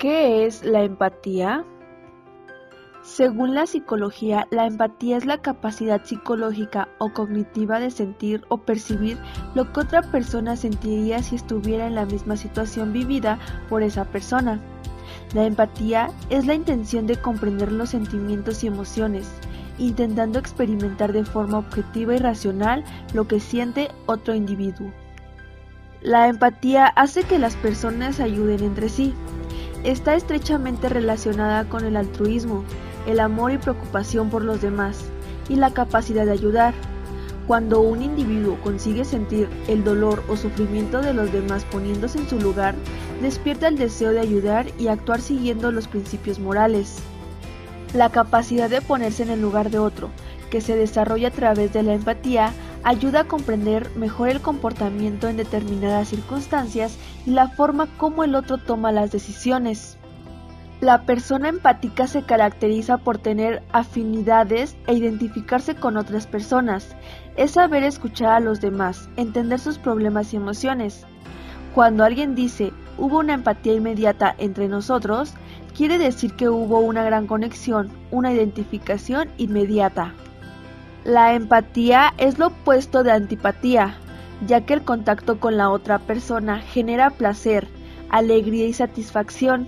¿Qué es la empatía? Según la psicología, la empatía es la capacidad psicológica o cognitiva de sentir o percibir lo que otra persona sentiría si estuviera en la misma situación vivida por esa persona. La empatía es la intención de comprender los sentimientos y emociones, intentando experimentar de forma objetiva y racional lo que siente otro individuo. La empatía hace que las personas ayuden entre sí. Está estrechamente relacionada con el altruismo, el amor y preocupación por los demás, y la capacidad de ayudar. Cuando un individuo consigue sentir el dolor o sufrimiento de los demás poniéndose en su lugar, despierta el deseo de ayudar y actuar siguiendo los principios morales. La capacidad de ponerse en el lugar de otro, que se desarrolla a través de la empatía, ayuda a comprender mejor el comportamiento en determinadas circunstancias y la forma como el otro toma las decisiones. La persona empática se caracteriza por tener afinidades e identificarse con otras personas. Es saber escuchar a los demás, entender sus problemas y emociones. Cuando alguien dice hubo una empatía inmediata entre nosotros, quiere decir que hubo una gran conexión, una identificación inmediata. La empatía es lo opuesto de antipatía, ya que el contacto con la otra persona genera placer, alegría y satisfacción.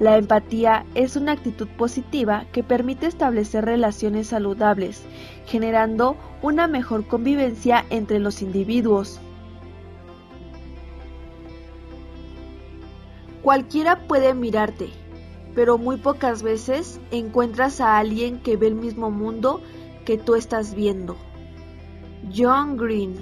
La empatía es una actitud positiva que permite establecer relaciones saludables, generando una mejor convivencia entre los individuos. Cualquiera puede mirarte, pero muy pocas veces encuentras a alguien que ve el mismo mundo que tú estás viendo. John Green